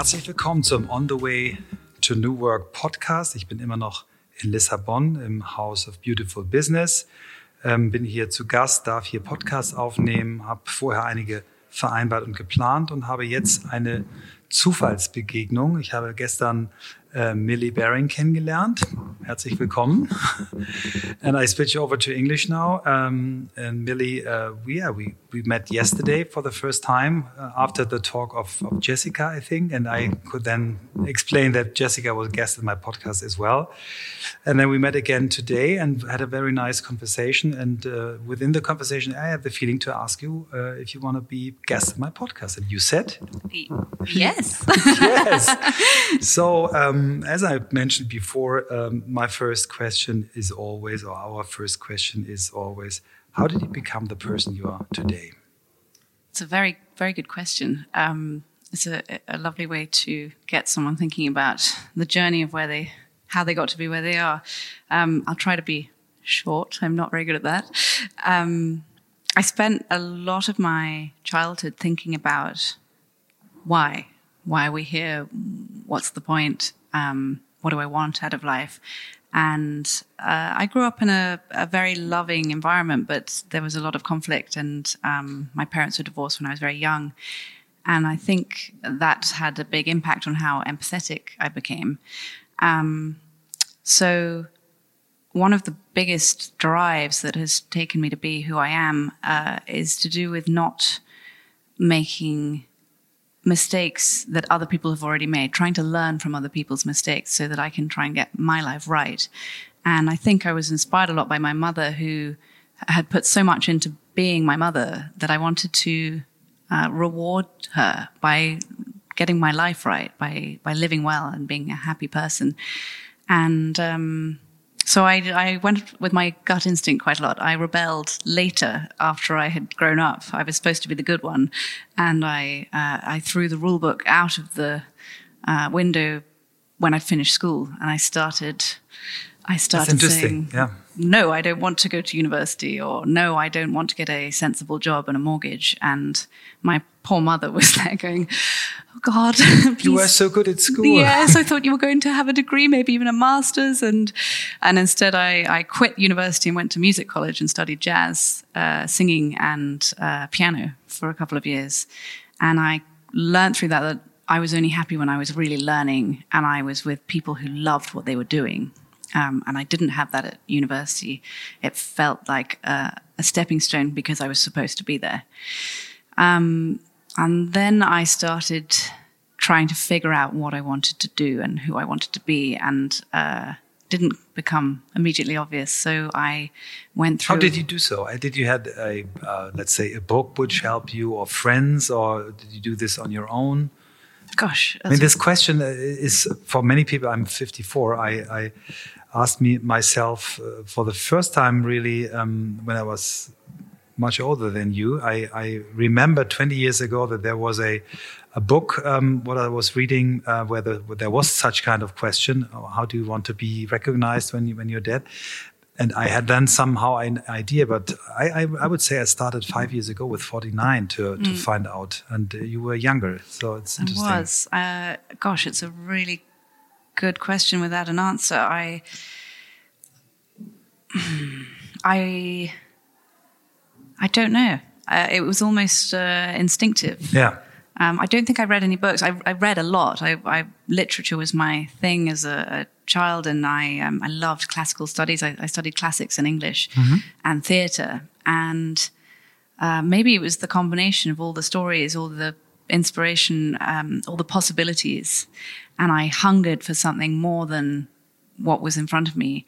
Herzlich willkommen zum On the Way to New Work Podcast. Ich bin immer noch in Lissabon im House of Beautiful Business. Ähm, bin hier zu Gast, darf hier Podcasts aufnehmen, habe vorher einige vereinbart und geplant und habe jetzt eine Zufallsbegegnung. Ich habe gestern äh, Millie Baring kennengelernt. Herzlich willkommen. and I switch over to English now. Um, and Millie, uh, we, yeah, we, we met yesterday for the first time uh, after the talk of, of Jessica, I think. And I could then explain that Jessica was a guest in my podcast as well. And then we met again today and had a very nice conversation. And uh, within the conversation, I had the feeling to ask you uh, if you want to be guest in my podcast. And you said, Yes. yes. So, um, as I mentioned before, um, my first question is always, or our first question is always, how did you become the person you are today? It's a very, very good question. Um, it's a, a lovely way to get someone thinking about the journey of where they, how they got to be where they are. Um, I'll try to be short. I'm not very good at that. Um, I spent a lot of my childhood thinking about why, why are we here? What's the point? Um, what do I want out of life? And uh, I grew up in a, a, very loving environment, but there was a lot of conflict, and um, my parents were divorced when I was very young. And I think that had a big impact on how empathetic I became. Um, so, one of the biggest drives that has taken me to be who I am uh, is to do with not making mistakes that other people have already made, trying to learn from other people's mistakes so that I can try and get my life right. And I think I was inspired a lot by my mother, who had put so much into being my mother that I wanted to uh, reward her by getting my life right, by by living well and being a happy person. And um, so I, I, went with my gut instinct quite a lot. I rebelled later after I had grown up. I was supposed to be the good one, and I uh, I threw the rule book out of the uh, window when I finished school, and I started. I started saying, yeah. "No, I don't want to go to university," or "No, I don't want to get a sensible job and a mortgage." And my poor mother was there going, oh God, you were so good at school. Yes, I thought you were going to have a degree, maybe even a master's, and and instead I, I quit university and went to music college and studied jazz, uh, singing, and uh, piano for a couple of years, and I learned through that that I was only happy when I was really learning and I was with people who loved what they were doing. Um, and I didn't have that at university. It felt like uh, a stepping stone because I was supposed to be there. Um, and then I started trying to figure out what I wanted to do and who I wanted to be, and uh, didn't become immediately obvious. So I went through. How did you do so? Did you had a uh, let's say a book which helped you, or friends, or did you do this on your own? Gosh, I mean, this question is for many people. I'm 54. I, I asked me myself uh, for the first time, really, um, when I was much older than you. I, I, remember 20 years ago that there was a, a book, um, what I was reading, uh, where, the, where, there was such kind of question: How do you want to be recognized when you, when you're dead? And I had then somehow an idea, but I, I, I would say I started five years ago with 49 to, mm. to find out, and uh, you were younger, so it's interesting. It was. Uh, gosh, it's a really good question without an answer. I. I I don't know. Uh, it was almost uh, instinctive. Yeah. Um, I don't think I read any books. I, I read a lot. I, I, literature was my thing as a, a child, and I um, I loved classical studies. I, I studied classics and English mm-hmm. and theatre, and uh, maybe it was the combination of all the stories, all the inspiration, um, all the possibilities, and I hungered for something more than what was in front of me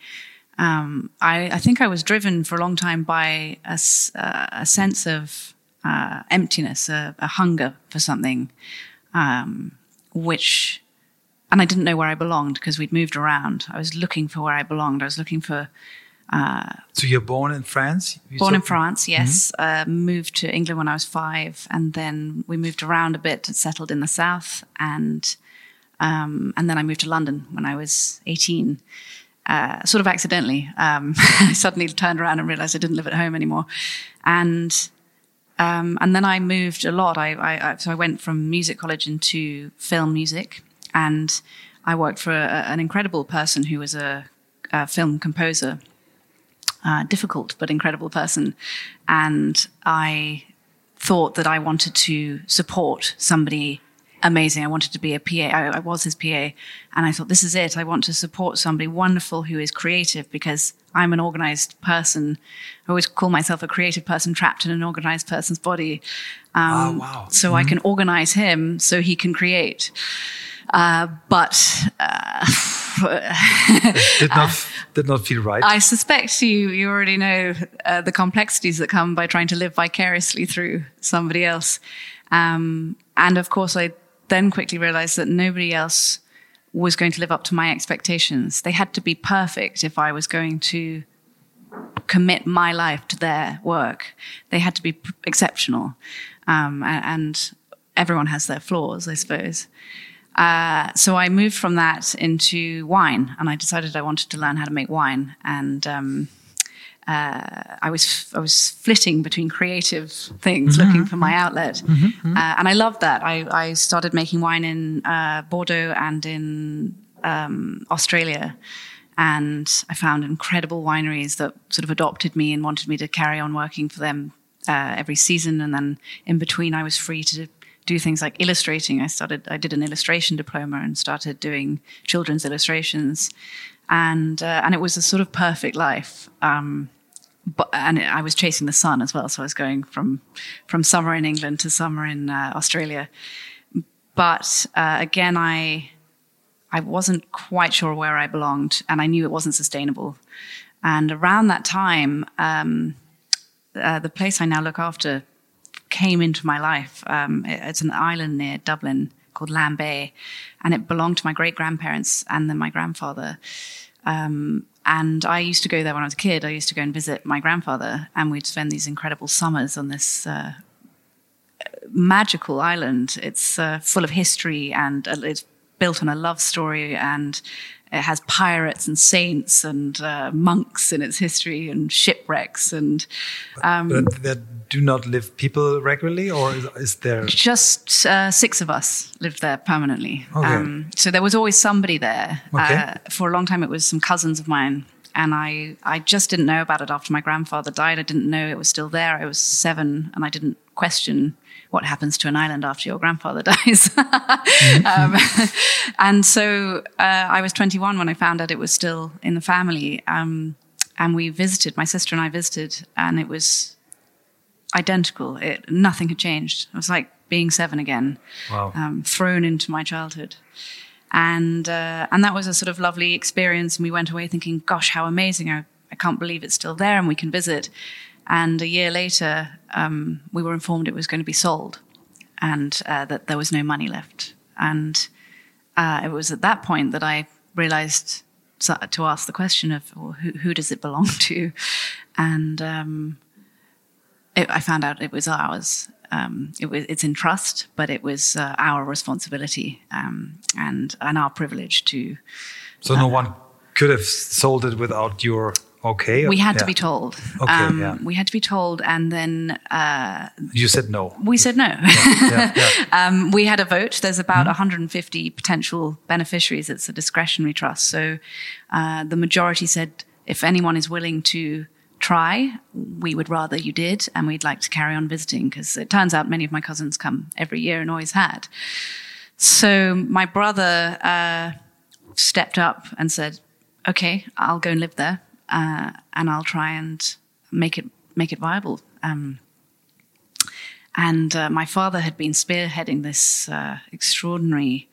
um, I, I, think I was driven for a long time by a, uh, a sense of uh, emptiness, a, a, hunger for something, um, which, and I didn't know where I belonged because we'd moved around. I was looking for where I belonged. I was looking for. Uh, so you're born in France? You born in France, yes. Mm-hmm. Uh, moved to England when I was five, and then we moved around a bit and settled in the south, and um, and then I moved to London when I was eighteen uh, sort of accidentally. Um, I suddenly turned around and realized I didn't live at home anymore. And um, and then I moved a lot. I, I, I, so I went from music college into film music, and I worked for a, an incredible person who was a, a film composer. Uh, difficult but incredible person, and I thought that I wanted to support somebody amazing. I wanted to be a PA. I, I, was his PA. And I thought, this is it. I want to support somebody wonderful who is creative because I'm an organized person. I always call myself a creative person trapped in an organized person's body. Um, oh, wow. So mm-hmm. I can organize him so he can create. Uh, but uh, did not did not feel right. I suspect you you already know uh, the complexities that come by trying to live vicariously through somebody else. Um, and of course, I then quickly realized that nobody else was going to live up to my expectations. They had to be perfect if I was going to commit my life to their work. They had to be exceptional. Um, and everyone has their flaws, I suppose. Uh, so I moved from that into wine, and I decided I wanted to learn how to make wine. And um, uh, I was I was flitting between creative things, mm-hmm. looking for my outlet, mm-hmm. mm-hmm. uh, and I loved that. I, I started making wine in uh, Bordeaux and in um, Australia, and I found incredible wineries that sort of adopted me and wanted me to carry on working for them uh, every season. And then in between, I was free to do things like illustrating. I started I did an illustration diploma and started doing children's illustrations and uh, and it was a sort of perfect life. Um, but and I was chasing the sun as well, so I was going from from summer in England to summer in uh, Australia. But uh, again, I I wasn't quite sure where I belonged, and I knew it wasn't sustainable. And around that time, um, uh, the place I now look after came into my life. Um, it, it's an island near Dublin called Lambay, and it belonged to my great grandparents and then my grandfather. Um, and I used to go there when I was a kid. I used to go and visit my grandfather, and we'd spend these incredible summers on this uh, magical island. It's uh, full of history and uh, it's built on a love story, and it has pirates and saints and uh, monks in its history and shipwrecks and. Um, but there do not live people regularly, or is, is there just uh, six of us lived there permanently? Okay. Um, so there was always somebody there. Okay. Uh, for a long time, it was some cousins of mine and I, I just didn't know about it after my grandfather died. I didn't know it was still there. I was seven, and I didn't question what happens to an island after your grandfather dies. um, and so uh, I was 21 when I found out it was still in the family. Um, and we visited, my sister and I visited, and it was identical. It, nothing had changed. It was like being seven again, wow. um, thrown into my childhood. And, uh, and that was a sort of lovely experience. And we went away thinking, gosh, how amazing. I, I can't believe it's still there and we can visit. And a year later, um, we were informed it was going to be sold and uh, that there was no money left. And uh, it was at that point that I realized to ask the question of well, who, who, does it belong to? And um, it, I found out it was ours. Um, it was, it's in trust, but it was uh, our responsibility um, and and our privilege to. So no uh, one could have sold it without your Okay. We had yeah. to be told. Okay, um, yeah. We had to be told, and then uh, you said no. We said no. Yeah, um, we had a vote. There's about mm -hmm. 150 potential beneficiaries. It's a discretionary trust, so uh, the majority said if anyone is willing to try, we would rather you did, and we'd like to carry on visiting because it turns out many of my cousins come every year and always had. So my brother uh, stepped up and said, "Okay, I'll go and live there." Uh, and I'll try and make it make it viable. Um, and uh, my father had been spearheading this uh, extraordinary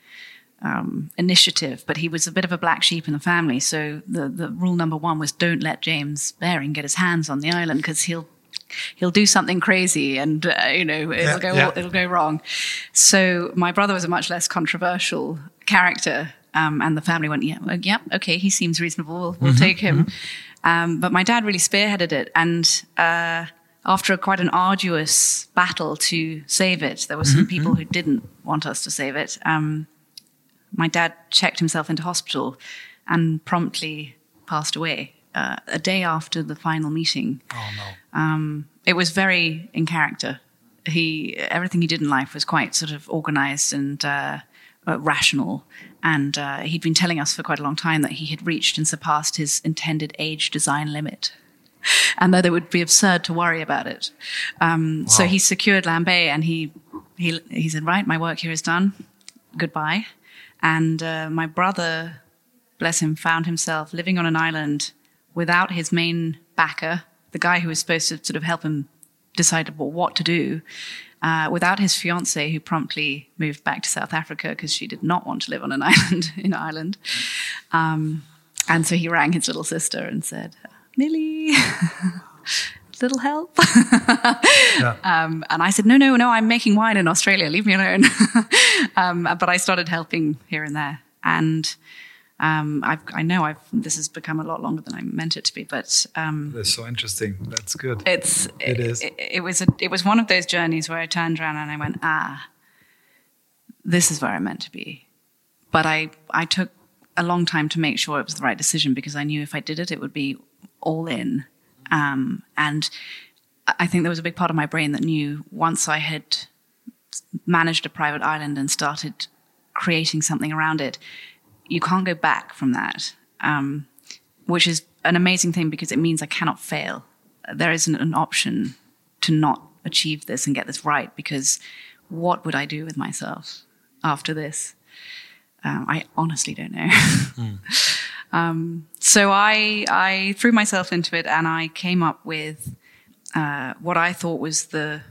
um, initiative, but he was a bit of a black sheep in the family. So the, the rule number one was don't let James Baring get his hands on the island because he'll he'll do something crazy and uh, you know it'll yeah, go yeah. it'll go wrong. So my brother was a much less controversial character, um, and the family went, yeah, well, yeah, okay, he seems reasonable. We'll, we'll mm-hmm, take him. Mm-hmm. Um, but my dad really spearheaded it. And uh, after a, quite an arduous battle to save it, there were some mm-hmm. people who didn't want us to save it. Um, my dad checked himself into hospital and promptly passed away uh, a day after the final meeting. Oh, no. Um, it was very in character. he everything he did in life was quite sort of organized and uh, uh, rational. And uh, he'd been telling us for quite a long time that he had reached and surpassed his intended age design limit. And that it would be absurd to worry about it. Um, wow. So he secured Lambay and he, he, he said, Right, my work here is done. Goodbye. And uh, my brother, bless him, found himself living on an island without his main backer, the guy who was supposed to sort of help him decide what to do, uh, without his fiancee, who promptly moved back to South Africa because she did not want to live on an island in Ireland. Um, and so he rang his little sister and said, Millie, little help. yeah. um, and I said, no, no, no, I'm making wine in Australia. Leave me alone. um, but I started helping here and there. And um, i know I've, this has become a lot longer than I meant it to be, but um, that's so interesting. That's good. It's it, it is. It, it, was a, it was one of those journeys where I turned around and I went, ah, this is where I'm meant to be. But I I took a long time to make sure it was the right decision because I knew if I did it, it would be all in. Um, and I think there was a big part of my brain that knew once I had managed a private island and started creating something around it, you can't go back from that, um, which is an amazing thing because it means I cannot fail. There isn't an option to not achieve this and get this right because what would I do with myself after this? Um, I honestly don't know. mm. um, so I I threw myself into it and I came up with uh, what I thought was the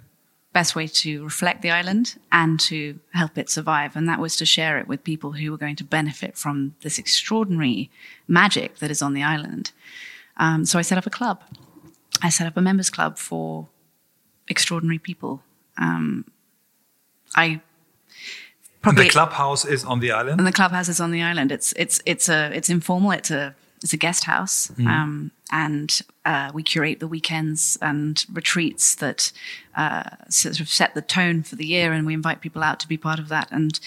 best way to reflect the island and to help it survive. And that was to share it with people who were going to benefit from this extraordinary magic that is on the island. Um, so I set up a club. I set up a members club for extraordinary people. Um, I probably, the clubhouse is on the island. And the clubhouse is on the island. It's it's it's a it's informal. It's a it's a guest house, mm. um, and uh, we curate the weekends and retreats that uh, sort of set the tone for the year, and we invite people out to be part of that. and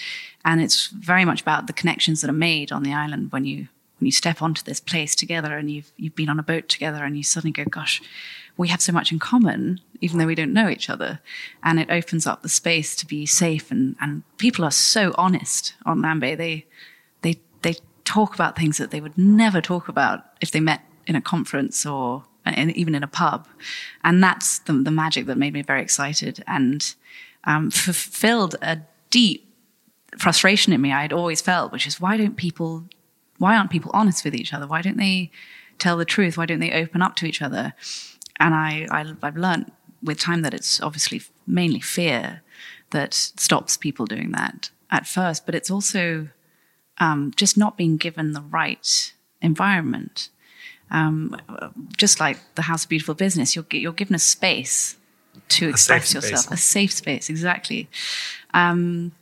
And it's very much about the connections that are made on the island when you when you step onto this place together, and you've you've been on a boat together, and you suddenly go, "Gosh, we have so much in common, even though we don't know each other." And it opens up the space to be safe, and and people are so honest on Lambay. They talk about things that they would never talk about if they met in a conference or even in a pub. And that's the, the magic that made me very excited and um, fulfilled a deep frustration in me I had always felt, which is why don't people, why aren't people honest with each other? Why don't they tell the truth? Why don't they open up to each other? And I, I I've learned with time that it's obviously mainly fear that stops people doing that at first, but it's also um, just not being given the right environment. Um, just like the House of Beautiful Business, you're, you're given a space to express yourself, a safe space, exactly. Um,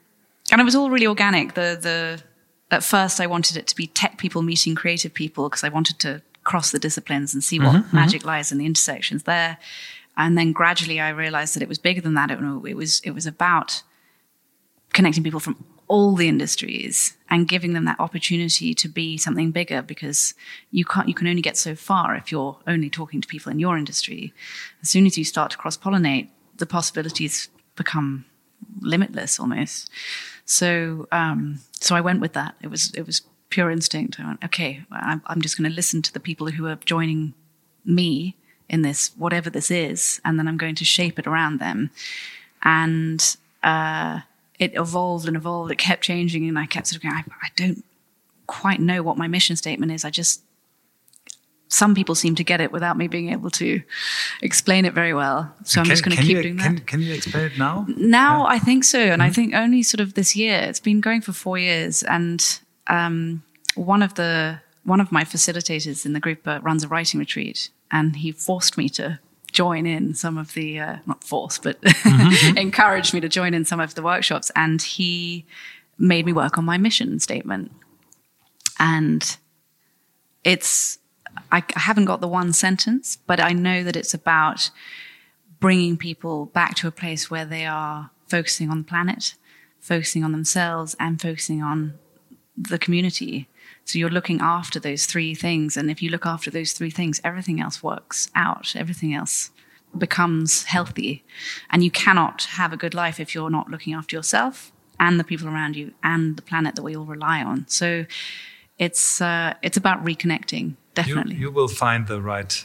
and it was all really organic. The the at first I wanted it to be tech people meeting creative people because I wanted to cross the disciplines and see what mm-hmm, mm-hmm. magic mm-hmm. lies in the intersections there. And then gradually I realized that it was bigger than that. It, it was it was about connecting people from all the industries and giving them that opportunity to be something bigger because you can't you can only get so far if you're only talking to people in your industry. As soon as you start to cross pollinate the possibilities become limitless almost. So um, so i went with that. It was it was pure instinct. I went okay i'm, I'm just going to listen to the people who are joining me in this whatever this is and then i'm going to shape it around them. And uh, it evolved and evolved. It kept changing, and I kept sort of going, I, I don't quite know what my mission statement is. I just some people seem to get it without me being able to explain it very well. So I'm just going to keep you, doing can, that. Can you explain it now? Now yeah. I think so, and mm-hmm. I think only sort of this year. It's been going for four years, and um, one of the one of my facilitators in the group uh, runs a writing retreat, and he forced me to join in some of the uh, not force but mm-hmm. encouraged me to join in some of the workshops and he made me work on my mission statement and it's I, I haven't got the one sentence but i know that it's about bringing people back to a place where they are focusing on the planet focusing on themselves and focusing on the community so you're looking after those three things. And if you look after those three things, everything else works out, everything else becomes healthy. And you cannot have a good life if you're not looking after yourself and the people around you and the planet that we all rely on. So it's uh, it's about reconnecting. Definitely, you, you will find the right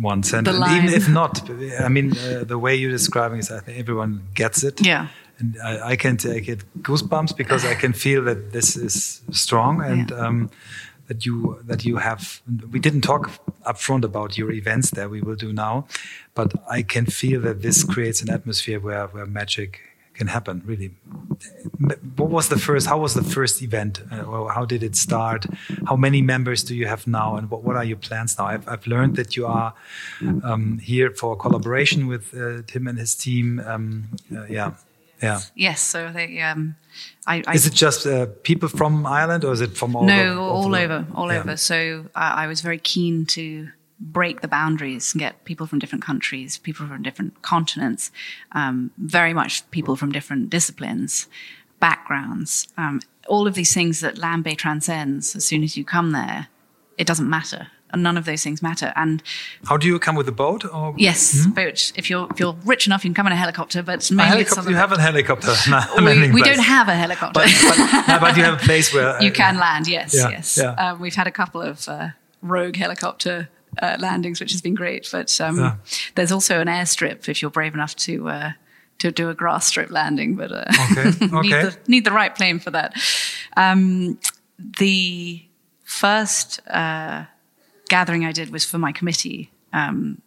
ones, and, even if not, I mean, uh, the way you're describing is, I think everyone gets it. yeah, and I, I can I get goosebumps because I can feel that this is strong and Yeah. um, that you that you have. We didn't talk upfront about your events that We will do now, but I can feel that this creates an atmosphere where where magic can happen. Really, what was the first? How was the first event? Uh, how did it start? How many members do you have now? And what, what are your plans now? I've, I've learned that you are um, here for collaboration with uh, Tim and his team. Um, uh, yeah, yeah. yes. So they, um, I, I Is it just uh, people from Ireland, or is it from all? no, over, all the- over, all Yeah. over. So I I was very keen to break the boundaries and get people from different countries, people from different continents, um, very much people from different disciplines, backgrounds, um, all of these things that Lambay transcends. As soon as you come there, it doesn't matter. And none of those things matter. And How do you come with a boat? Or yes, boat. If you're if you're rich enough, you can come in a helicopter. But a mainly it's helicopter? You have a helicopter. we, we don't have a helicopter. But, but, no, but you have a place where uh, you can land, yes, Yeah, yes. yeah. Um, we've had a couple of uh, rogue helicopter uh, landings, which has been great. But um, Yeah. there's also an airstrip if you're brave enough to uh, to do a grass strip landing. But uh, Okay, need, okay. the, need the right plane for that. Um, the first uh, gathering I did was for my committee. Um,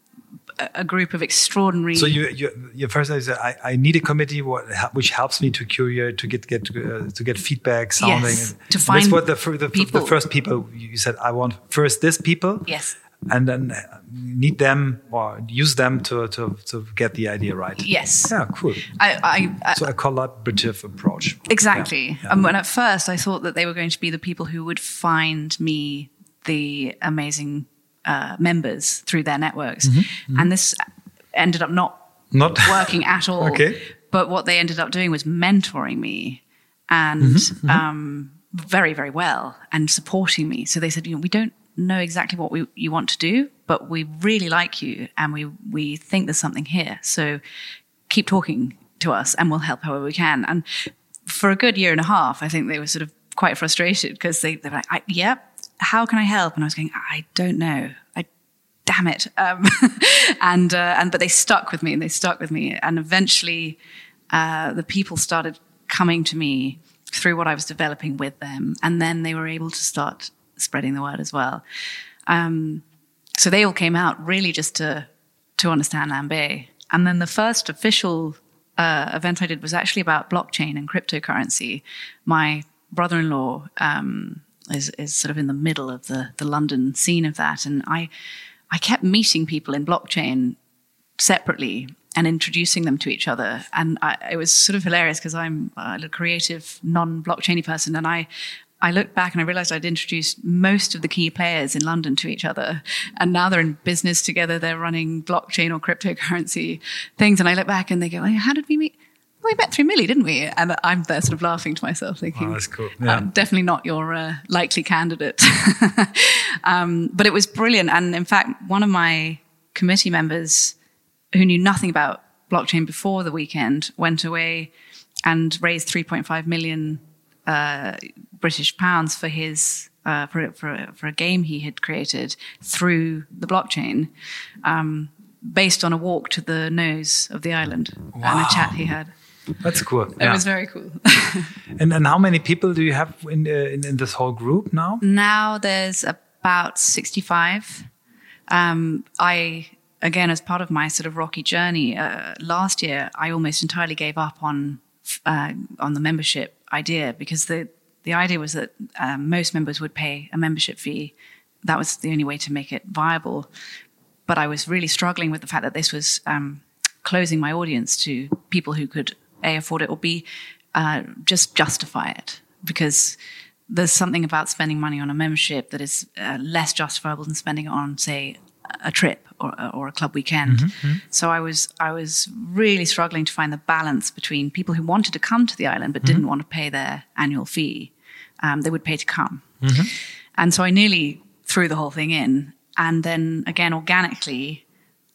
a- group of extraordinary. So you, you, your first idea is I, I need a committee what, which helps me to curate, to get get uh, to get feedback, sounding. Yes, and to that's find what the, the, the people. first people you said. I want first this people. Yes. And then need them or use them to to to get the idea right. Yes. Yeah. Cool. I, I, I, So a collaborative approach. Exactly. Yeah, yeah. And when at first I thought that they were going to be the people who would find me the amazing uh, members through their networks. Mm-hmm, And this ended up not Not working at all. Okay. But what they ended up doing was mentoring me and Mm-hmm, Um, very, very well and supporting me. So they said, you know, we don't know exactly what we, you want to do, but we really like you and we, we think there's something here. So keep talking to us and we'll help however we can. And for a good year and a half, I think they were sort of quite frustrated because they, they were like, I, yeah, how can I help? And I was going, I don't know. I, damn it. Um, and, uh, and, but they stuck with me and they stuck with me. And eventually, uh, the people started coming to me through what I was developing with them. And then they were able to start spreading the word as well. Um, so they all came out really just to to understand Lambay. And then the first official uh, event I did was actually about blockchain and cryptocurrency. My brother-in-law um, is is sort of in the middle of the the London scene of that, and I I kept meeting people in blockchain separately and introducing them to each other. And I, it was sort of hilarious because I'm a creative, non-blockchainy person, and I. I looked back and I realized I'd introduced most of the key players in London to each other. And now they're in business together. They're running blockchain or cryptocurrency things. And I look back and they go, "Oh, How did we meet? We met through Millie, didn't we? And I'm there sort of laughing to myself, thinking, Oh, that's cool. Yeah. "I'm definitely not your uh, likely candidate. um, but it was brilliant. And in fact, one of my committee members who knew nothing about blockchain before the weekend went away and raised 3.5 million uh, British pounds for his uh, for, for, for a game he had created through the blockchain, um, based on a walk to the nose of the island and a chat he had. That's cool. It Yeah. was very cool. and and how many people do you have in uh, in, in this whole group now? now there's about 65. Um, I, again, as part of my sort of rocky journey, uh, last year, I almost entirely gave up on, uh, on the membership idea because the, the idea was that um, most members would pay a membership fee. That was the only way to make it viable. But I was really struggling with the fact that this was um, closing my audience to people who could A, afford it or B, uh, just justify it. Because there's something about spending money on a membership that is uh, less justifiable than spending it on, say, a trip or, or a club weekend. So I was I was really struggling to find the balance between people who wanted to come to the island but didn't want to pay their annual fee. Um, they would pay to come, and so I nearly threw the whole thing in. And then again, organically,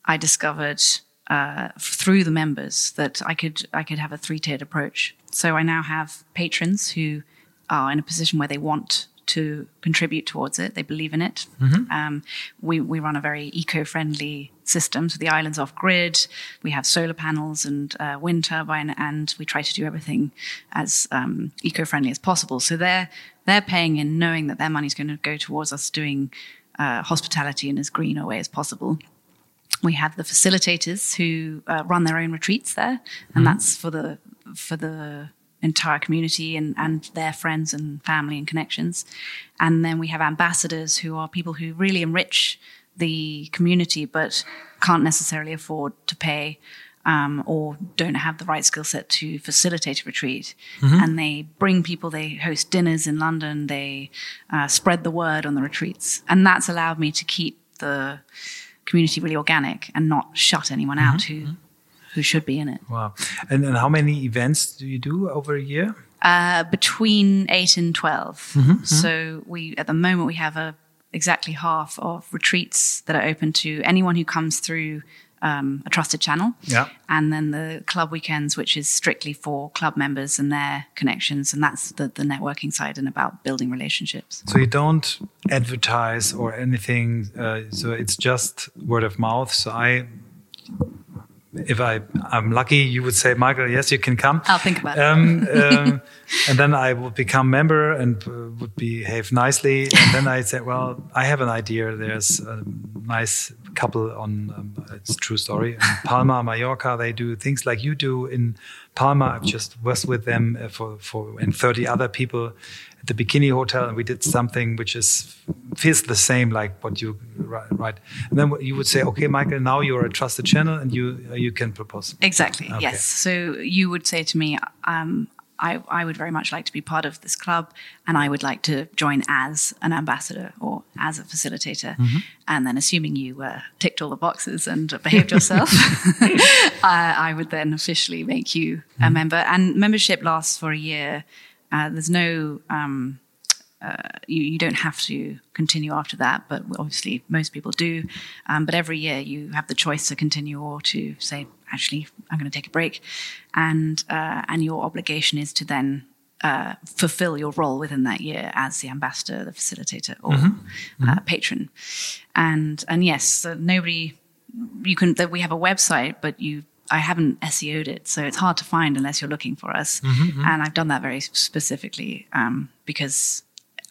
I discovered uh, through the members that I could I could have a three tiered approach. So I now have patrons who are in a position where they want to contribute towards it. They believe in it. Mm-hmm. Um, we, we run a very eco-friendly system. So the island's off grid. We have solar panels and uh, wind turbine, and we try to do everything as um, eco-friendly as possible. So they're they're paying in, knowing that their money's going to go towards us doing uh, hospitality in as green a way as possible. We have the facilitators who uh, run their own retreats there, and mm-hmm. that's for the for the entire community and, and their friends and family and connections. And then we have ambassadors who are people who really enrich the community but can't necessarily afford to pay um, or don't have the right skill set to facilitate a retreat. Mm-hmm. And they bring people, they host dinners in London, they uh, spread the word on the retreats. And that's allowed me to keep the community really organic and not shut anyone mm-hmm. out who mm-hmm who should be in it. Wow. And, and how many events do you do over a year? Uh, between eight and 12 mm -hmm, so we at the moment we have a exactly half of retreats that are open to anyone who comes through um, a trusted channel. Yeah. And then the club weekends, which is strictly for club members and their connections. And that's the, the networking side and about building relationships. So you don't advertise or anything. Uh, so it's just word of mouth. So I if I I'm lucky, you would say, Michael, yes, you can come. I'll think about um, it. um, and then I would become member and uh, would behave nicely. And then I say, well, I have an idea. There's a nice couple on um, it's true story in Palma, Mallorca. They do things like you do in Palma. I've just was with them uh, for for and 30 other people at the Bikini Hotel, and we did something which is feels the same like what you right. And then you would say, okay, Michael, now you're a trusted channel, and you uh, you can propose. Exactly. Okay. Yes. So you would say to me, um, I, I, would very much like to be part of this club and I would like to join as an ambassador or as a facilitator. Mm-hmm. And then, assuming you uh, ticked all the boxes and behaved yourself, I, I, would then officially make you mm-hmm. a member. And membership lasts for a year. Uh, there's no, um, uh, you, you, don't have to continue after that, but obviously most people do. Um, but every year you have the choice to continue or to say, actually, I'm going to take a break. And, uh, and your obligation is to then uh, fulfill your role within that year as the ambassador, the facilitator, or mm-hmm. Uh, mm-hmm. patron. And and yes, nobody you can. That we have a website, but you I haven't SEO'd it, so it's hard to find unless you're looking for us. Mm-hmm, mm-hmm. And I've done that very specifically um, because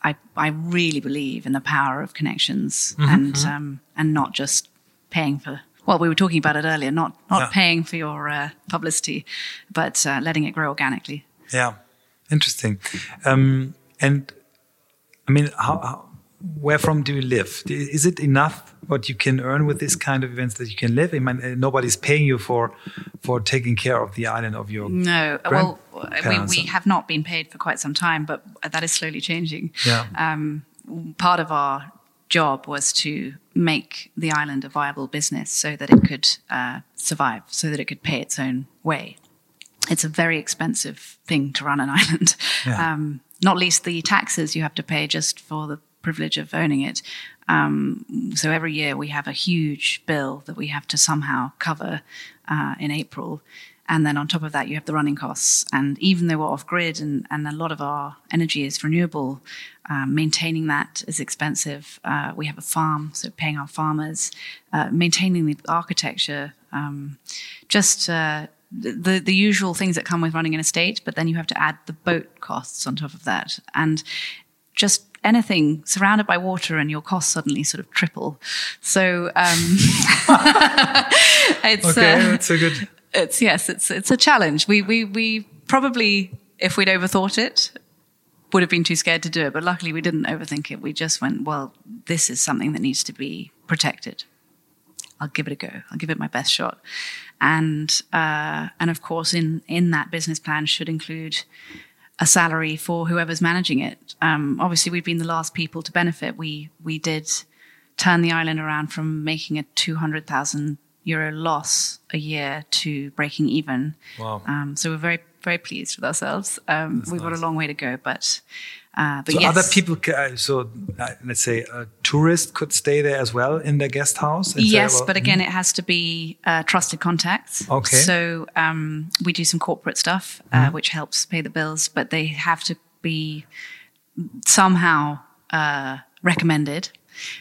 I I really believe in the power of connections mm-hmm, and mm-hmm. um, and not just paying for. Well, we were talking about it earlier. Not not yeah. paying for your uh, publicity, but uh, letting it grow organically. Yeah, interesting. Um, and I mean, how, how where from do you live? Is it enough what you can earn with this kind of events that you can live? I mean, uh, nobody's paying you for for taking care of the island of your no. Well, we, we have not been paid for quite some time, but that is slowly changing. Yeah. Um, part of our job was to make the island a viable business so that it could uh, survive, so that it could pay its own way. It's a very expensive thing to run an island. Yeah. Um, not least the taxes you have to pay just for the privilege of owning it. Um, so every year we have a huge bill that we have to somehow cover uh, in April. And then on top of that, you have the running costs. And even though we're off grid and, and a lot of our energy is renewable, um, maintaining that is expensive. Uh, we have a farm, so paying our farmers, uh, maintaining the architecture, um, just uh, the the usual things that come with running an estate. But then you have to add the boat costs on top of that, and just anything surrounded by water and your costs suddenly sort of triple. So um, it's okay, uh, that's a good. It's yes, it's it's a challenge. We we we probably if we'd overthought it would have been too scared to do it, but luckily we didn't overthink it. We just went, well, this is something that needs to be protected. I'll give it a go. I'll give it my best shot. And uh, and of course, in in that business plan should include a salary for whoever's managing it. Um, obviously, we've been the last people to benefit. We we did turn the island around from making a two hundred thousand euro loss a year to breaking even. Wow! Um, so we're very very pleased with ourselves. Um, we've got a long way to go, but uh, but so yes. other people, uh, so uh, let's say a tourist could stay there as well in the guest house. Yes, but again, it has to be uh, trusted contacts. Okay. So um, we do some corporate stuff, uh, which helps pay the bills, but they have to be somehow uh,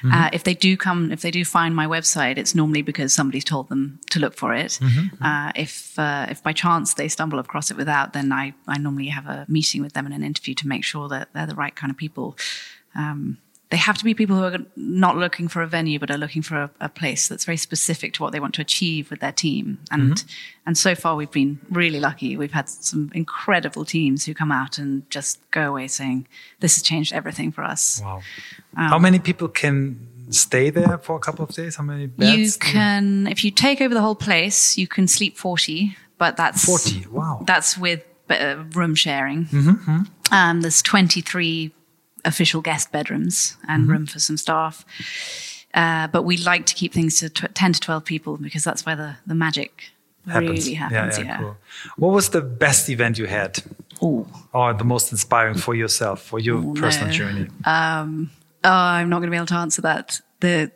recommended. Uh, if they do come, if they do find my website, it's normally because somebody's told them to look for it. Uh, if uh, if by chance they stumble across it without, then I, I normally have a meeting with them and an interview to make sure that they're the right kind of people. Um, they have to be people who are not looking for a venue, but are looking for a, a place that's very specific to what they want to achieve with their team. And and so far, we've been really lucky. We've had some incredible teams who come out and just go away saying, "This has changed everything for us." Wow. Um, How many people can stay there for a couple of days? How many beds? You can, if you take over the whole place, you can sleep forty, but that's 40. Wow. That's with uh, room sharing. Mm-hmm, Um, there's 23 official guest bedrooms and Mm-hmm. room for some staff. Uh, but we like to keep things to tw 10 to 12 people because that's where the, the magic happens. really happens. Yeah. Cool. What was the best event you had? Oh, Or the most inspiring for yourself, for your Oh, personal no. journey? oh, I'm not going to be able to answer that. The,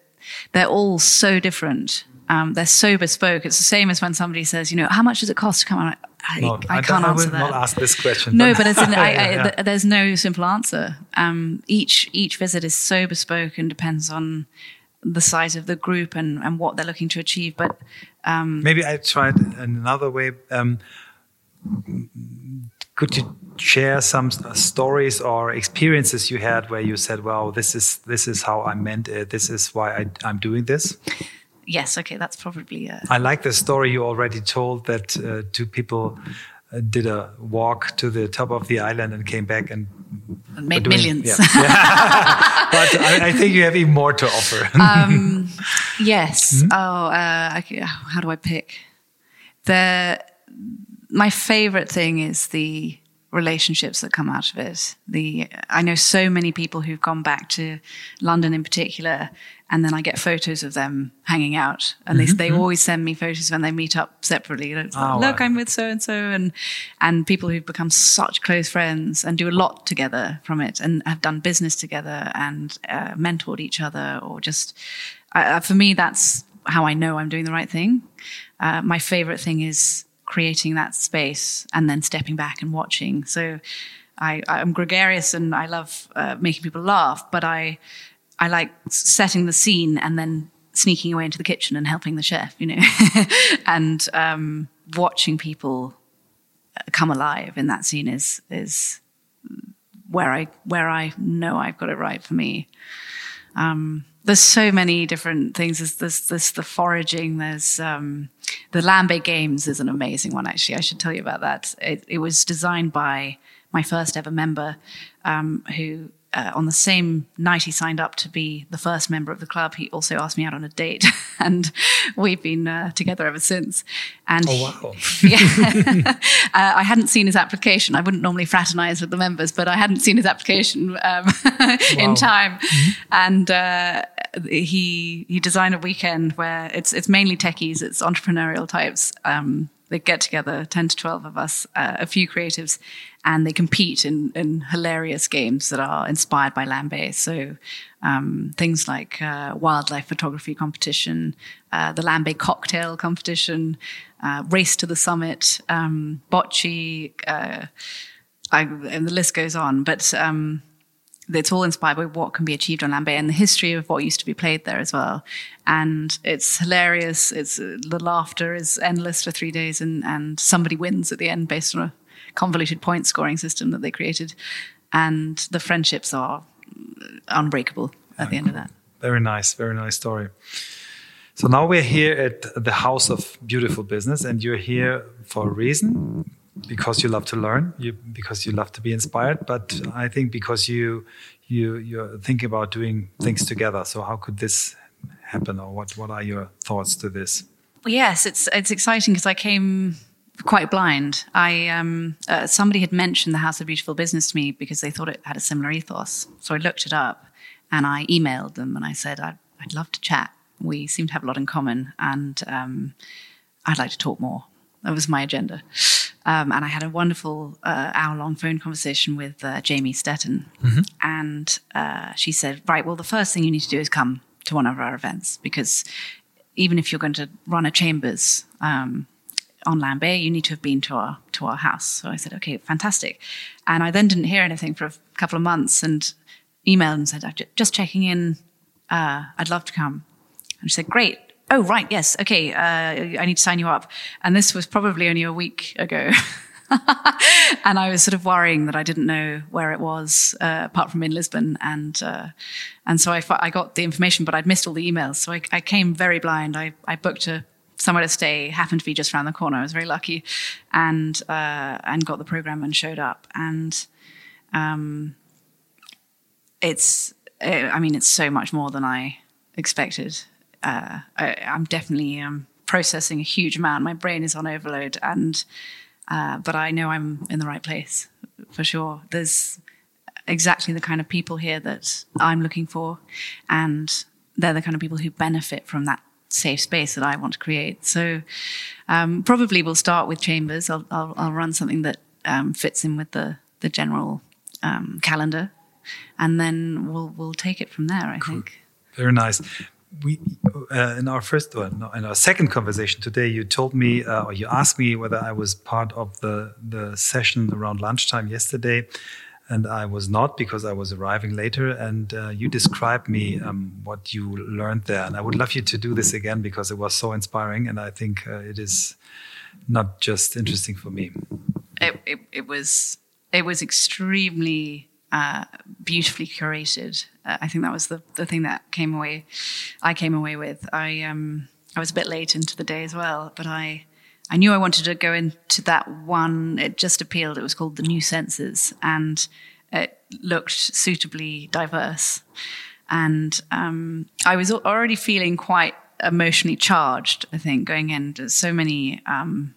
they're all so different. Um, they're so bespoke. It's the same as when somebody says, you know, how much does it cost to come on? I, No, I, I can't I answer will that. not ask this question. No, but it's in, I, I, Yeah, yeah. th- there's no simple answer. Um, each each visit is so bespoke and depends on the size of the group and, and what they're looking to achieve. But Maybe I tried another way. Um, could you share some stories or experiences you had where you said, "Well, this is this is how I meant it. This is why I, I'm doing this." Yes, okay, that's probably uh, I like the story you already told that uh, two people uh, did a walk to the top of the island and came back and made doing- millions. Yeah. Yeah. but I, I think you have even more to offer. Um, yes. Mm-hmm. Oh, uh, how do I pick? The my favorite thing is the relationships that come out of it. The I know so many people who've gone back to London in particular, and then I get photos of them hanging out, and they they always send me photos when they meet up separately. It's like, Oh, Look, wow. I'm with so and so, and and people who've become such close friends and do a lot together from it, and have done business together and uh, mentored each other, or just uh, for me, that's how I know I'm doing the right thing. Uh, my favorite thing is creating that space and then stepping back and watching. So I, I'm gregarious and I love uh, making people laugh, but I, I like setting the scene and then sneaking away into the kitchen and helping the chef, you know, and um, watching people come alive in that scene is is where I where I know I've got it right for me. Um, there's so many different things. There's there's, there's the foraging. There's um, the Lambay Games is an amazing one. Actually, I should tell you about that. It, it was designed by my first ever member, um, who uh, on the same night he signed up to be the first member of the club, he also asked me out on a date, and we've been uh, together ever since. And Oh, wow. yeah, uh, I hadn't seen his application. I wouldn't normally fraternize with the members, but I hadn't seen his application um, in Wow. time, and uh, he he designed a weekend where it's it's mainly techies, it's entrepreneurial types. Um, they get together, ten to twelve of us, uh, a few creatives, and they compete in, in hilarious games that are inspired by Lambay. So um, things like uh, wildlife photography competition, uh, the Lambay cocktail competition, uh, race to the summit, um, bocce, uh, I, and the list goes on. But um, it's all inspired by what can be achieved on Lambay and the history of what used to be played there as well. And it's hilarious. It's uh, the laughter is endless for three days, and and somebody wins at the end based on a convoluted point scoring system that they created, and the friendships are unbreakable at the end of that. Very nice, very nice story. So now we're here at the House of Beautiful Business, and you're here for a reason because you love to learn, you because you love to be inspired, but I think because you you you're thinking about doing things together. So how could this happen, or what what are your thoughts to this? Yes, it's it's exciting because I came quite blind. I um, uh, somebody had mentioned the House of Beautiful Business to me because they thought it had a similar ethos. So I looked it up and I emailed them and I said I'd, I'd love to chat. We seem to have a lot in common, and um, I'd like to talk more. That was my agenda. Um, and I had a wonderful uh, hour long phone conversation with uh, Jamie Stetton. And uh, she said, Right, well, the first thing you need to do is come to one of our events because even if you're going to run a chambers um, on Lambay, you need to have been to our to our house. So I said, okay, fantastic. And I then didn't hear anything for a couple of months and emailed and said, I'm just checking in. Uh, I'd love to come. And she said, great. Oh, right. Yes. Okay. Uh, I need to sign you up. And this was probably only a week ago. and I was sort of worrying that I didn't know where it was, uh, apart from in Lisbon. And, uh, and so I, I got the information, but I'd missed all the emails. So I, I came very blind. I, I booked a somewhere to stay happened to be just around the corner. I was very lucky, and uh, and got the program and showed up. And um, it's, I mean, it's so much more than I expected. Uh, I, am definitely um, processing a huge amount. My brain is on overload, and uh, but I know I'm in the right place for sure. There's exactly the kind of people here that I'm looking for, and they're the kind of people who benefit from that safe space that I want to create. So um, probably we'll start with chambers. I'll, I'll, I'll run something that um, fits in with the the general um, calendar, and then we'll we'll take it from there. I cool. think. Very nice. We uh, in our first or no, in our second conversation today, you told me uh, or you asked me whether I was part of the the session around lunchtime yesterday and I was not because I was arriving later. And uh, you described me um, what you learned there, and I would love you to do this again because it was so inspiring, and I think uh, it is not just interesting for me. It, it, it was it was extremely uh, beautifully curated. Uh, I think that was the the thing that came away. I came away with. I um I was a bit late into the day as well, but I I knew I wanted to go into that one. It just appealed. It was called The New Senses, and it looked suitably diverse. And um, I was already feeling quite emotionally charged. I think going in, There's so many, um,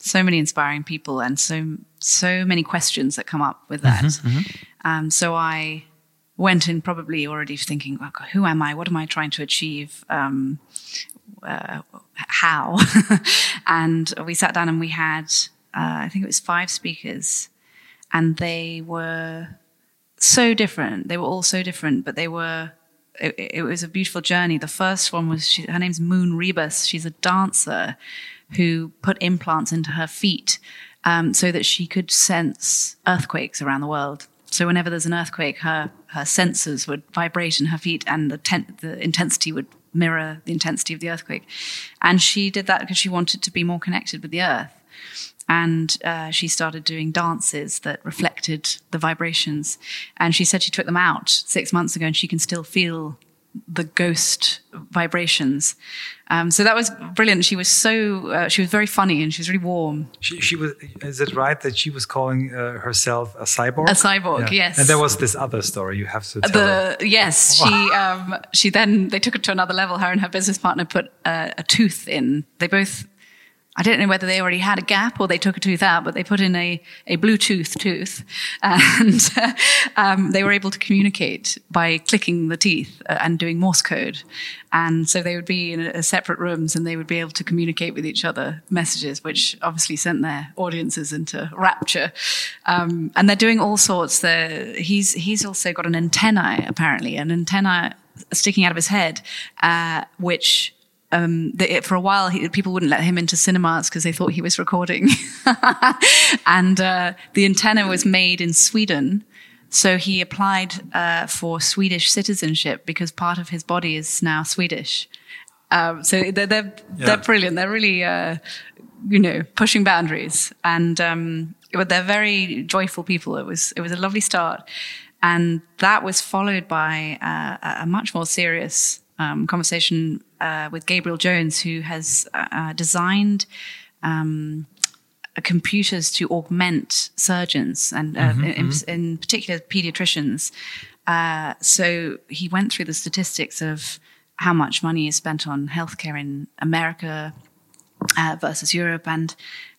so many inspiring people, and so so many questions that come up with that. Mm-hmm, mm-hmm. Um, so I went in probably already thinking, oh God, who am I? What am I trying to achieve? Um, uh, how. and we sat down and we had, uh, I think it was five speakers, and they were so different. They were all so different, but they were. It, it was a beautiful journey. The first one was she, her name's Moon Ribas. She's a dancer who put implants into her feet um, so that she could sense earthquakes around the world. So whenever there's an earthquake, her her sensors would vibrate in her feet, and the ten- the intensity would mirror the intensity of the earthquake. And she did that because she wanted to be more connected with the earth. And uh, she started doing dances that reflected the vibrations. And she said she took them out six months ago and she can still feel the ghost vibrations. Um, so that was brilliant. She was so uh, she was very funny and she was really warm. She, she was. Is it right that she was calling uh, herself a cyborg? A cyborg, yeah. yes. And there was this other story you have to tell. The, yes, she um, she then they took it to another level. Her and her business partner put a tooth in. They both I don't know whether they already had a gap or they took a tooth out, but they put in a, a Bluetooth tooth and uh, um, they were able to communicate by clicking the teeth uh, and doing Morse code. And so they would be in a, separate rooms and they would be able to communicate with each other messages, which obviously sent their audiences into rapture. Um, and they're doing all sorts. They're, he's, he's also got an antenna, apparently, an antenna sticking out of his head, uh, which um, the, for a while, he, people wouldn't let him into cinemas because they thought he was recording. and uh, the antenna was made in Sweden. So he applied uh, for Swedish citizenship because part of his body is now Swedish. Um, so they're they're, yeah. they're, brilliant. They're really uh, you know pushing boundaries, and um, but they're very joyful people. It was it was a lovely start, and that was followed by uh, a much more serious um, conversation uh, with Gabriel Jones, who has uh, uh designed um, computers to augment surgeons and uh, mm-hmm, in, mm-hmm. in, particular pediatricians. Uh, so he went through the statistics of how much money is spent on healthcare in America uh, versus Europe, and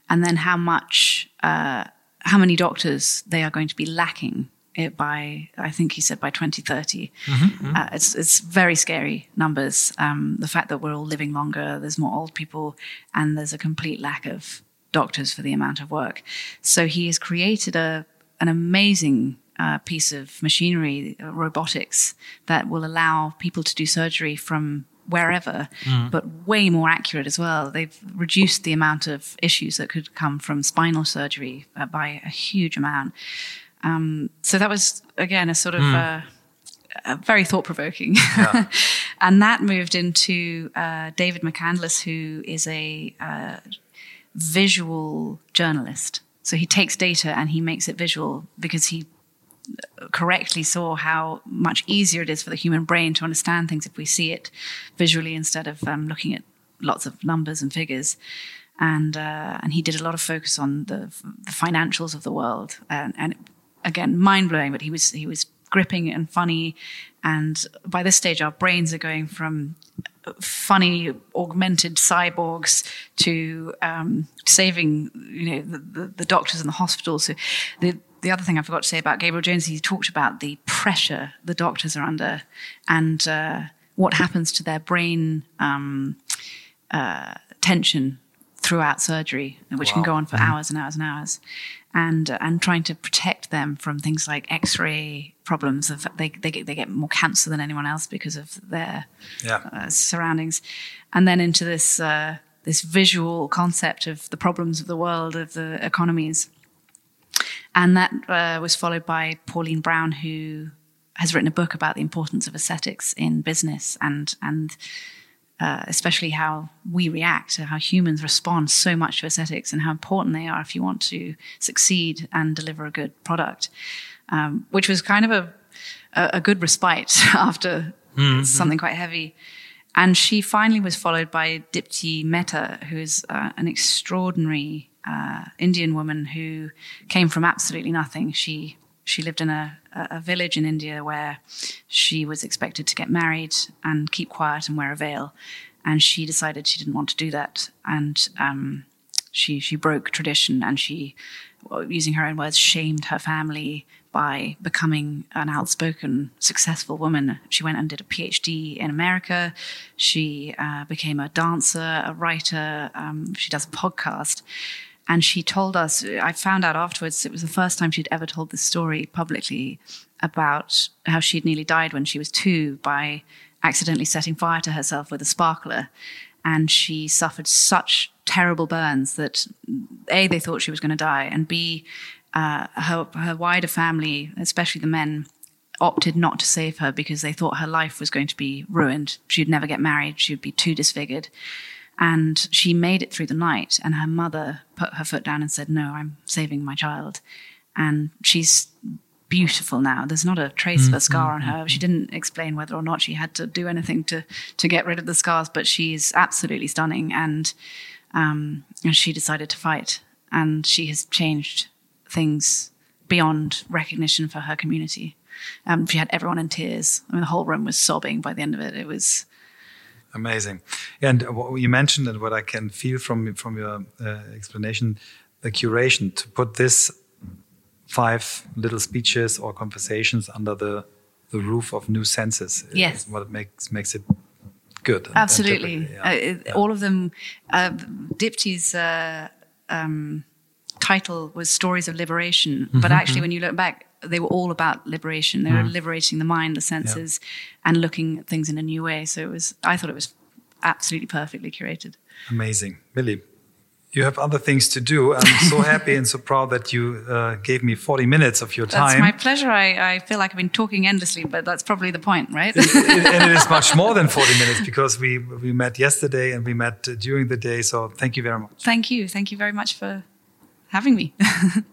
and then how much how many doctors they are going to be lacking it by I think he said by 2030. Mm-hmm, mm-hmm. Uh, it's it's very scary numbers. Um, the fact that we're all living longer, there's more old people, and there's a complete lack of doctors for the amount of work. So he has created a an amazing uh, piece of machinery, uh, robotics, that will allow people to do surgery from wherever, mm. but way more accurate as well. They've reduced the amount of issues that could come from spinal surgery uh, by a huge amount. Um, so that was again a sort of mm. uh, a very thought provoking, yeah. and that moved into uh, David McCandless, who is a uh, visual journalist. So he takes data and he makes it visual because he correctly saw how much easier it is for the human brain to understand things if we see it visually instead of um, looking at lots of numbers and figures. And uh, and he did a lot of focus on the, the financials of the world, and, and again, mind blowing. But he was he was gripping and funny, and by this stage, our brains are going from funny augmented cyborgs to um, saving you know the, the, the, doctors in the hospitals. So the the other thing I forgot to say about Gabriel Jones, he talked about the pressure the doctors are under and uh, what happens to their brain um, uh, tension throughout surgery, which wow. can go on for mm-hmm. hours and hours and hours, and uh, and trying to protect them from things like X-ray problems. Of they they get, they get more cancer than anyone else because of their yeah. Uh, surroundings, and then into this uh, this visual concept of the problems of the world of the economies and that uh, was followed by Pauline Brown, who has written a book about the importance of aesthetics in business and and uh, especially how we react, how humans respond so much to aesthetics and how important they are if you want to succeed and deliver a good product, um, which was kind of a, a good respite after mm-hmm. something quite heavy. And she finally was followed by Dipti Mehta, who is uh, an extraordinary uh, Indian woman who came from absolutely nothing. She she lived in a, a village in India where she was expected to get married and keep quiet and wear a veil, and she decided she didn't want to do that, and um, she she broke tradition and she, using her own words, shamed her family by becoming an outspoken, successful woman. She went and did a PhD in America. She uh, became a dancer, a writer. Um, she does a podcast. And she told us, I found out afterwards, it was the first time she'd ever told this story publicly about how she'd nearly died when she was two by accidentally setting fire to herself with a sparkler. And she suffered such terrible burns that A, they thought she was going to die, and B, uh, her, her wider family, especially the men, opted not to save her because they thought her life was going to be ruined. She'd never get married, she'd be too disfigured. And she made it through the night, and her mother put her foot down and said, No, I'm saving my child. And she's beautiful now. There's not a trace mm-hmm. of a scar on her. She didn't explain whether or not she had to do anything to, to get rid of the scars, but she's absolutely stunning. And, um, and she decided to fight, and she has changed things beyond recognition for her community. Um, she had everyone in tears. I mean, the whole room was sobbing by the end of it. It was Amazing. And what you mentioned and what I can feel from from your uh, explanation, the curation to put this five little speeches or conversations under the the roof of new senses. Yes, what makes makes it good. Absolutely, and yeah. uh, yeah. all of them. Uh, Dipti's uh, um, title was "Stories of Liberation," mm -hmm, but actually, mm -hmm. when you look back, they were all about liberation. They were mm. liberating the mind, the senses, yeah. and looking at things in a new way. So it was. I thought it was absolutely perfectly curated. Amazing, Millie. You have other things to do. I'm so happy and so proud that you uh, gave me 40 minutes of your time. That's my pleasure. I, I, feel like I've been talking endlessly, but that's probably the point, right? it, it, and it is much more than 40 minutes because we, we met yesterday and we met during the day. So thank you very much. Thank you. Thank you very much for having me.